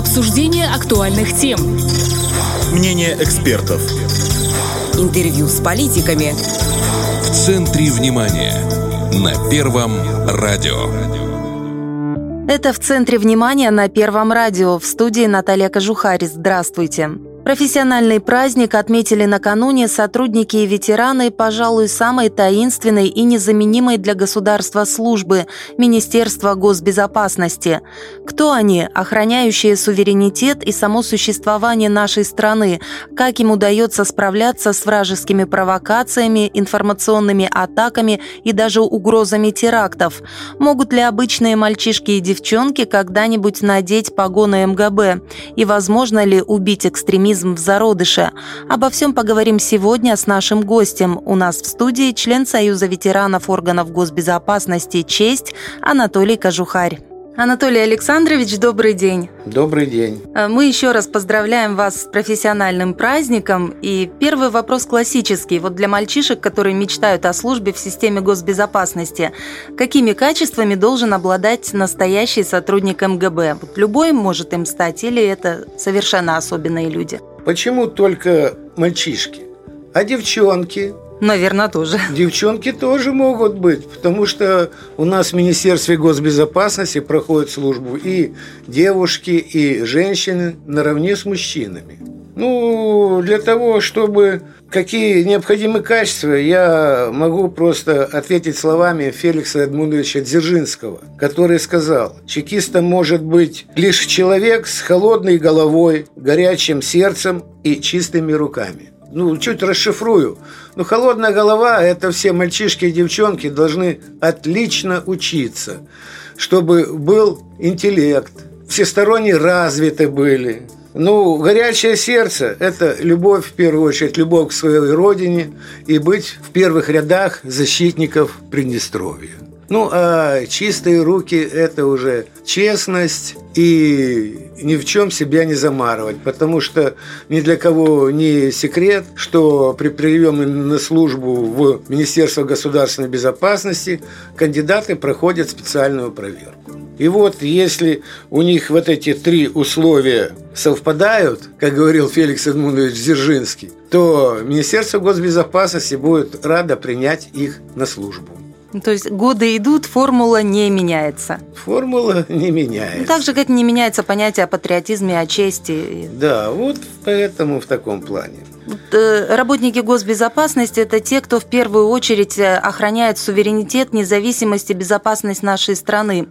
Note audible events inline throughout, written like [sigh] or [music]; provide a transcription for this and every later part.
Обсуждение актуальных тем. Мнение экспертов. Интервью с политиками. В центре внимания. На Первом радио. Это в центре внимания на Первом радио. В студии Наталья Кожухарь. Здравствуйте. Профессиональный праздник отметили накануне сотрудники и ветераны, пожалуй, самой таинственной и незаменимой для государства службы – Министерства госбезопасности. Кто они, охраняющие суверенитет и само существование нашей страны? Как им удается справляться с вражескими провокациями, информационными атаками и даже угрозами терактов? Могут ли обычные мальчишки и девчонки когда-нибудь надеть погоны МГБ? И возможно ли убить экстремистов экстремизм в зародыше. Обо всем поговорим сегодня с нашим гостем. У нас в студии член Союза ветеранов органов госбезопасности «Честь» Анатолий Кожухарь. Анатолий Александрович, добрый день. Добрый день. Э, мы еще раз поздравляем вас с профессиональным праздником. И первый вопрос классический. Вот для мальчишек, которые мечтают о службе в системе госбезопасности, какими качествами должен обладать настоящий сотрудник МГБ? Вот любой может им стать или это совершенно особенные люди? Почему только мальчишки? А девчонки, Наверное, тоже. Девчонки тоже могут быть, потому что у нас в Министерстве госбезопасности проходят службу и девушки, и женщины наравне с мужчинами. Ну, для того, чтобы какие необходимы качества, я могу просто ответить словами Феликса Эдмундовича Дзержинского, который сказал, чекистом может быть лишь человек с холодной головой, горячим сердцем и чистыми руками ну, чуть расшифрую. Ну, холодная голова – это все мальчишки и девчонки должны отлично учиться, чтобы был интеллект, всесторонне развиты были. Ну, горячее сердце – это любовь, в первую очередь, любовь к своей родине и быть в первых рядах защитников Приднестровья. Ну, а чистые руки – это уже честность и ни в чем себя не замарывать, потому что ни для кого не секрет, что при приеме на службу в Министерство государственной безопасности кандидаты проходят специальную проверку. И вот если у них вот эти три условия совпадают, как говорил Феликс Эдмундович Дзержинский, то Министерство госбезопасности будет радо принять их на службу. Ну, то есть годы идут, формула не меняется. Формула не меняется. Ну, так же, как не меняется понятие о патриотизме, о чести. Да, вот поэтому в таком плане. Э, работники госбезопасности – это те, кто в первую очередь э, охраняет суверенитет, независимость и безопасность нашей страны.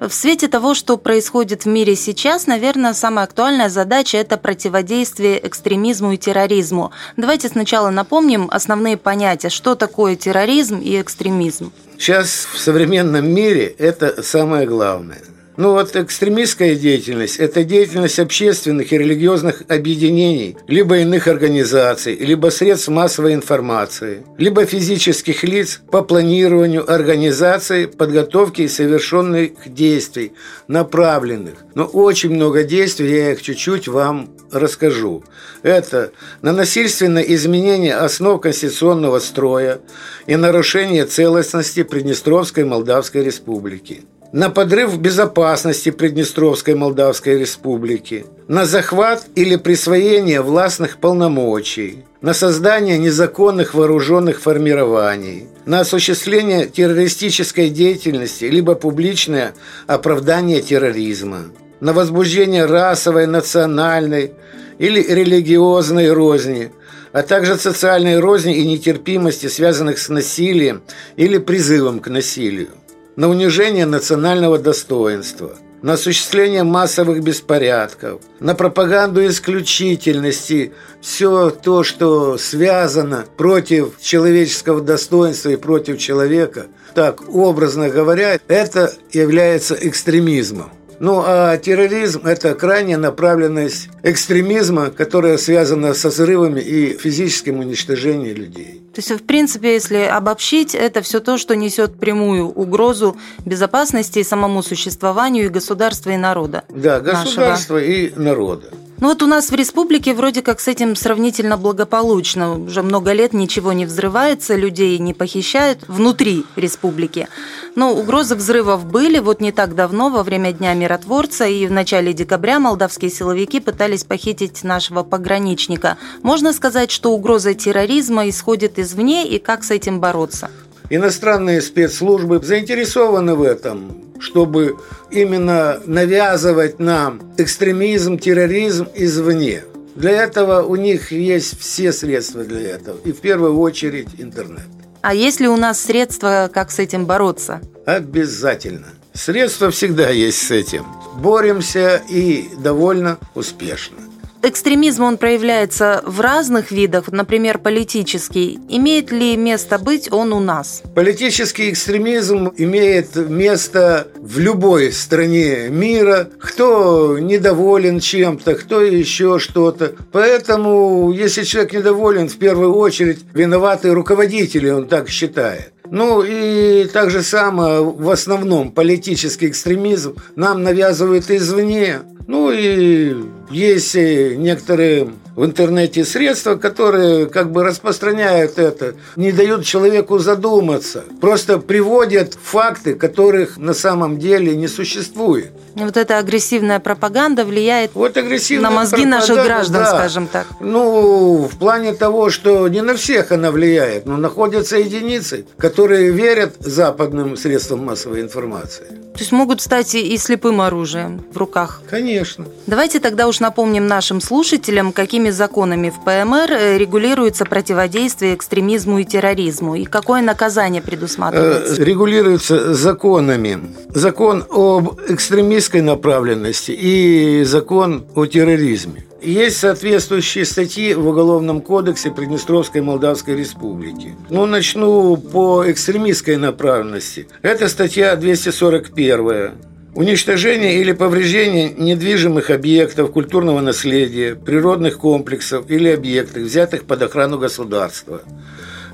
В свете того, что происходит в мире сейчас, наверное, самая актуальная задача – это противодействие экстремизму и терроризму. Давайте сначала напомним основные понятия, что такое терроризм и экстремизм. Сейчас в современном мире это самое главное. Ну вот экстремистская деятельность – это деятельность общественных и религиозных объединений, либо иных организаций, либо средств массовой информации, либо физических лиц по планированию, организации, подготовке и совершенных действий, направленных. Но очень много действий, я их чуть-чуть вам расскажу. Это на насильственное изменение основ конституционного строя и нарушение целостности Приднестровской Молдавской Республики на подрыв безопасности Приднестровской Молдавской Республики, на захват или присвоение властных полномочий, на создание незаконных вооруженных формирований, на осуществление террористической деятельности либо публичное оправдание терроризма, на возбуждение расовой, национальной или религиозной розни, а также социальной розни и нетерпимости, связанных с насилием или призывом к насилию на унижение национального достоинства, на осуществление массовых беспорядков, на пропаганду исключительности, все то, что связано против человеческого достоинства и против человека, так образно говоря, это является экстремизмом. Ну а терроризм – это крайняя направленность экстремизма, которая связана со взрывами и физическим уничтожением людей. То есть, в принципе, если обобщить, это все то, что несет прямую угрозу безопасности и самому существованию и государства, и народа. Да, государства нашего. и народа. Ну вот у нас в республике вроде как с этим сравнительно благополучно. Уже много лет ничего не взрывается, людей не похищают внутри республики. Но угрозы взрывов были. Вот не так давно, во время Дня миротворца и в начале декабря молдавские силовики пытались похитить нашего пограничника. Можно сказать, что угроза терроризма исходит извне и как с этим бороться? Иностранные спецслужбы заинтересованы в этом чтобы именно навязывать нам экстремизм, терроризм извне. Для этого у них есть все средства для этого. И в первую очередь интернет. А есть ли у нас средства, как с этим бороться? Обязательно. Средства всегда есть с этим. Боремся и довольно успешно экстремизм, он проявляется в разных видах, например, политический. Имеет ли место быть он у нас? Политический экстремизм имеет место в любой стране мира. Кто недоволен чем-то, кто еще что-то. Поэтому, если человек недоволен, в первую очередь виноваты руководители, он так считает. Ну и так же самое в основном политический экстремизм нам навязывают извне. Ну и есть некоторые в интернете средства, которые как бы распространяют это, не дают человеку задуматься, просто приводят факты, которых на самом деле не существует. Вот эта агрессивная пропаганда влияет вот на мозги наших граждан, да. скажем так. Ну, в плане того, что не на всех она влияет, но находятся единицы, которые верят западным средствам массовой информации. То есть могут стать и слепым оружием в руках. Конечно. Давайте тогда уж напомним нашим слушателям, какими законами в ПМР э, регулируется противодействие экстремизму и терроризму, и какое наказание предусматривается. Э, регулируется законами. Закон об экстремистской направленности и закон о терроризме. Есть соответствующие статьи в Уголовном кодексе Приднестровской Молдавской Республики. Ну, начну по экстремистской направленности. Это статья 241. Уничтожение или повреждение недвижимых объектов культурного наследия, природных комплексов или объектов, взятых под охрану государства –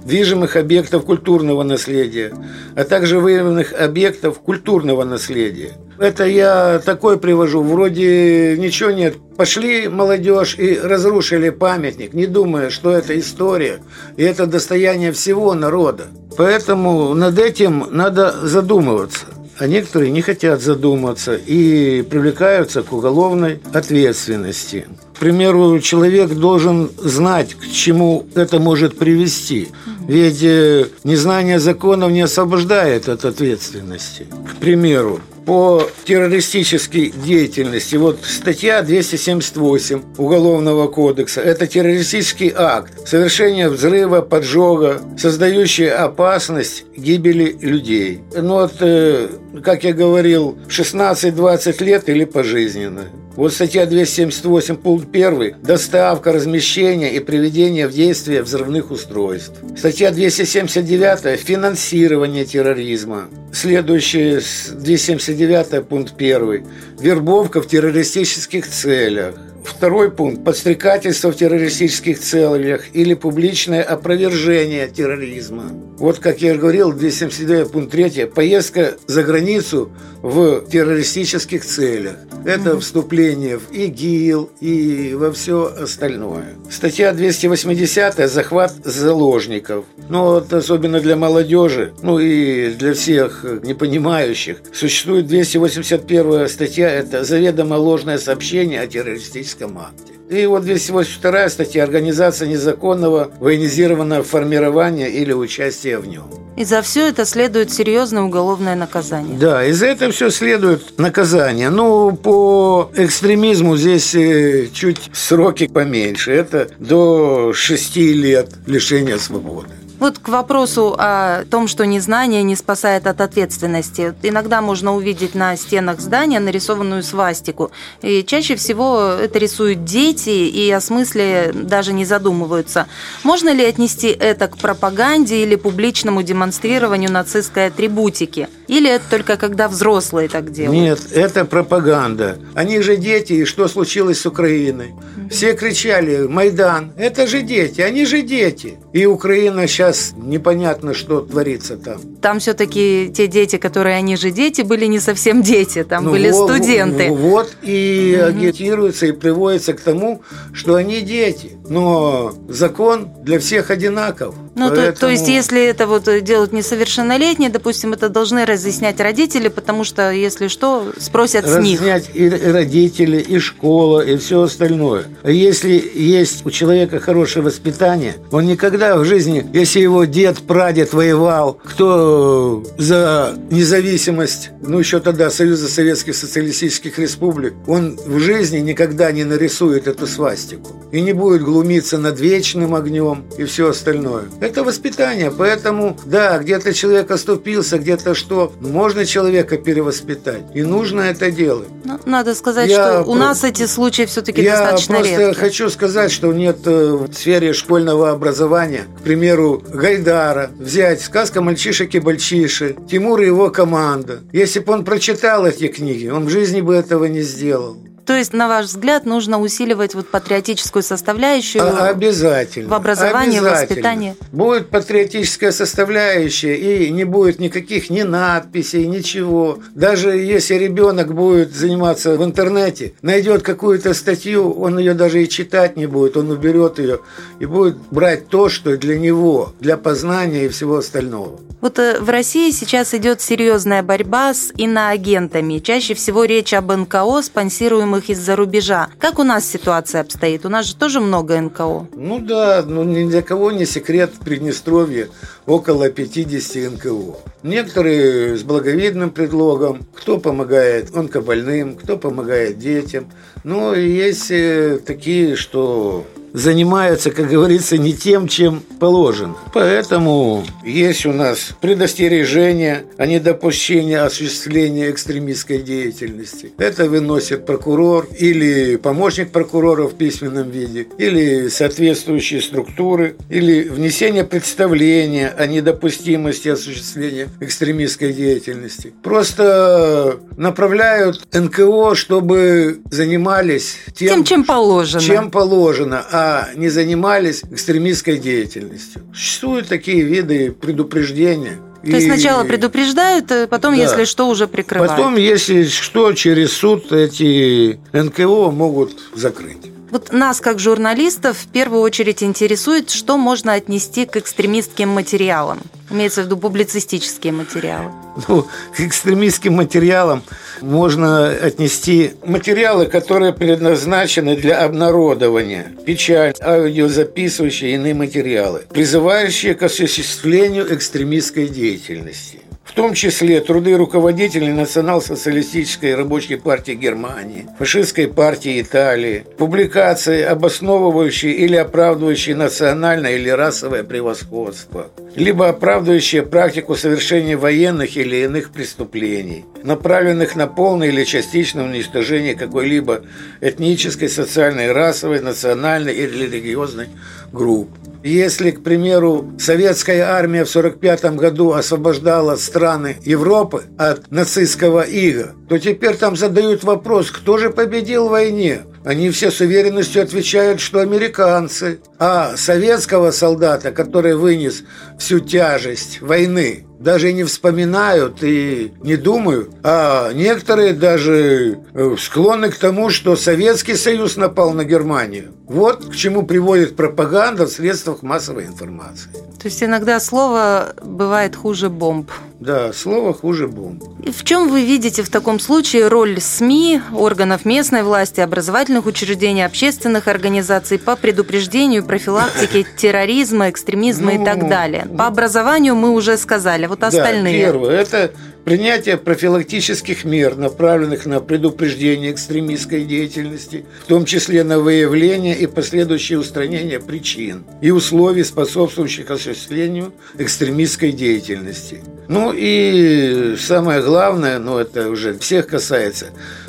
движимых объектов культурного наследия, а также выявленных объектов культурного наследия. Это я такой привожу, вроде ничего нет. Пошли молодежь и разрушили памятник, не думая, что это история, и это достояние всего народа. Поэтому над этим надо задумываться а некоторые не хотят задуматься и привлекаются к уголовной ответственности. К примеру, человек должен знать, к чему это может привести. Ведь э, незнание законов не освобождает от ответственности. К примеру, по террористической деятельности. Вот статья 278 Уголовного кодекса – это террористический акт, совершение взрыва, поджога, создающий опасность гибели людей. Ну вот, э, как я говорил, 16-20 лет или пожизненно. Вот статья 278, пункт 1 – доставка, размещение и приведение в действие взрывных устройств. Статья 279 – финансирование терроризма. Следующая, 279 пункт 1 – вербовка в террористических целях. Второй пункт – подстрекательство в террористических целях или публичное опровержение терроризма. Вот, как я говорил, 279 пункт 3 – поездка за границу в террористических целях. Это угу. вступление в ИГИЛ и во все остальное. Статья 280 – захват заложников. Ну, вот особенно для молодежи, ну и для всех непонимающих. Существует 281 статья – это заведомо ложное сообщение о террористическом акте. И вот 282 статья «Организация незаконного военизированного формирования или участия в нем». И за все это следует серьезное уголовное наказание. Да, и за это все следует наказание. Ну, по экстремизму здесь э, чуть сроки поменьше. Это до 6 лет лишения свободы. Вот к вопросу о том, что незнание не спасает от ответственности. Иногда можно увидеть на стенах здания нарисованную свастику. И чаще всего это рисуют дети и о смысле даже не задумываются. Можно ли отнести это к пропаганде или публичному демонстрированию нацистской атрибутики? Или это только когда взрослые так делают? Нет, это пропаганда. Они же дети, и что случилось с Украиной? Все кричали «Майдан». Это же дети, они же дети. И Украина сейчас сейчас непонятно, что творится там. Там все-таки те дети, которые они же дети, были не совсем дети, там Ну, были во- студенты. Вот и агитируется и приводится к тому, что они дети. Но закон для всех одинаков. Ну, то, то Поэтому- есть, если это вот делают несовершеннолетние, допустим, это должны разъяснять родители, потому что, если что, спросят с них. И родители, и школа, и все остальное. Если есть у человека хорошее воспитание, он никогда в жизни, если его дед, прадед воевал, кто за независимость, ну еще тогда Союза Советских Социалистических Республик, он в жизни никогда не нарисует эту свастику и не будет глумиться над вечным огнем и все остальное. Это воспитание, поэтому, да, где-то человек оступился, где-то что, можно человека перевоспитать, и нужно это делать. Ну, надо сказать, Я что у про- нас эти случаи все-таки Я достаточно просто редки. хочу сказать, что нет э, в сфере школьного образования, к примеру, Гайдара, взять «Сказка мальчишек и бальчиши», Тимур и его команда. Если бы он прочитал эти книги, он в жизни бы этого не сделал. То есть, на ваш взгляд, нужно усиливать вот патриотическую составляющую А- обязательно. в образовании, в Обязательно. воспитании. Будет патриотическая составляющая, и не будет никаких ни надписей, ничего. Даже если ребенок будет заниматься в интернете, найдет какую-то статью, он ее даже и читать не будет, он уберет ее и будет брать то, что для него, для познания и всего остального. Вот э, в России сейчас идет серьезная борьба с иноагентами. Чаще всего речь об НКО, спонсируемых из-за рубежа. Как у нас ситуация обстоит? У нас же тоже много НКО. Ну да, ну ни для кого не секрет в Приднестровье около 50 НКО. Некоторые с благовидным предлогом, кто помогает онкобольным, кто помогает детям. Но есть э, такие, что занимаются, как говорится, не тем, чем положено. Поэтому есть у нас предостережение о недопущении осуществления экстремистской деятельности. Это выносит прокурор или помощник прокурора в письменном виде, или соответствующие структуры, или внесение представления о недопустимости осуществления экстремистской деятельности. Просто направляют НКО, чтобы занимались тем, Тем, чем положено. чем положено, а не занимались экстремистской деятельностью. Существуют такие виды предупреждения. То есть сначала предупреждают, э, потом, Да. если что, уже прикрывают. Потом, если что, через суд эти НКО могут закрыть. Вот нас, как журналистов, в первую очередь интересует, что можно отнести к экстремистским материалам. Имеется в виду публицистические материалы. Ну, к экстремистским материалам можно отнести материалы, которые предназначены для обнародования, печать, аудиозаписывающие иные материалы, призывающие к осуществлению экстремистской деятельности. В том числе труды руководителей Национал-социалистической рабочей партии Германии, фашистской партии Италии, публикации, обосновывающие или оправдывающие национальное или расовое превосходство, либо оправдывающие практику совершения военных или иных преступлений, направленных на полное или частичное уничтожение какой-либо этнической, социальной, расовой, национальной или религиозной группы. Если, к примеру, советская армия в 1945 году освобождала страны Европы от нацистского ига, то теперь там задают вопрос, кто же победил в войне? Они все с уверенностью отвечают, что американцы. А советского солдата, который вынес всю тяжесть войны, даже и не вспоминают и не думают. А некоторые даже э, склонны к тому, что Советский Союз напал на Германию. Вот к чему приводит пропаганда в средствах массовой информации. То есть иногда слово бывает хуже бомб. Да, слово хуже бомб. И В чем вы видите в таком случае роль СМИ, органов местной власти, образовательных учреждений, общественных организаций по предупреждению, профилактике [laughs] терроризма, экстремизма и Ну, так далее? По образованию мы уже сказали, вот остальные. Да, первое – это принятие профилактических мер, направленных на предупреждение экстремистской деятельности, в том числе на выявление и последующее устранение причин и условий, способствующих осуществлению экстремистской деятельности. Ну и самое главное, но это уже всех касается,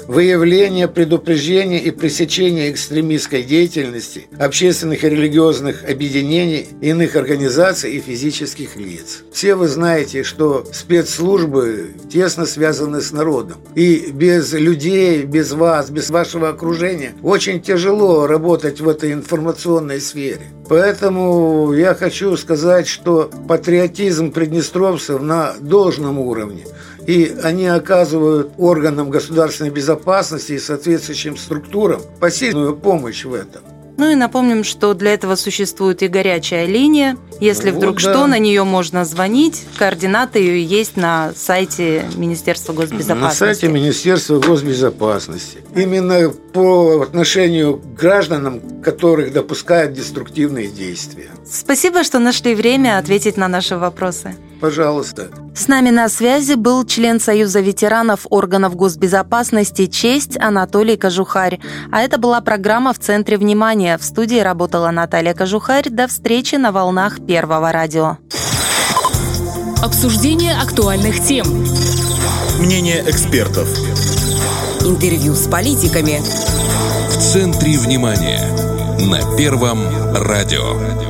выявление, предупреждение и пресечение экстремистской деятельности общественных и религиозных объединений, иных организаций и физических лиц. Все вы знаете, что спецслужбы тесно связаны с народом. И без людей, без вас, без вашего окружения очень тяжело работать в этой информационной сфере. Поэтому я хочу сказать, что патриотизм приднестровцев на должном уровне. И они оказывают органам государственной безопасности и соответствующим структурам посильную помощь в этом. Ну и напомним, что для этого существует и горячая линия. Если Вот, вдруг да. что, на нее можно звонить. Координаты ее есть на сайте Министерства На госбезопасности. сайте Министерства госбезопасности. Именно по отношению к гражданам, которых допускают деструктивные действия. Спасибо, что нашли время ответить на наши вопросы. Пожалуйста. С нами на связи был член Союза ветеранов органов госбезопасности «Честь» Анатолий Кожухарь. А это была программа «В центре внимания». В студии работала Наталья Кожухарь. До встречи на волнах Первого радио. Обсуждение актуальных тем. Мнение экспертов. Интервью с политиками. В центре внимания. На Первом радио.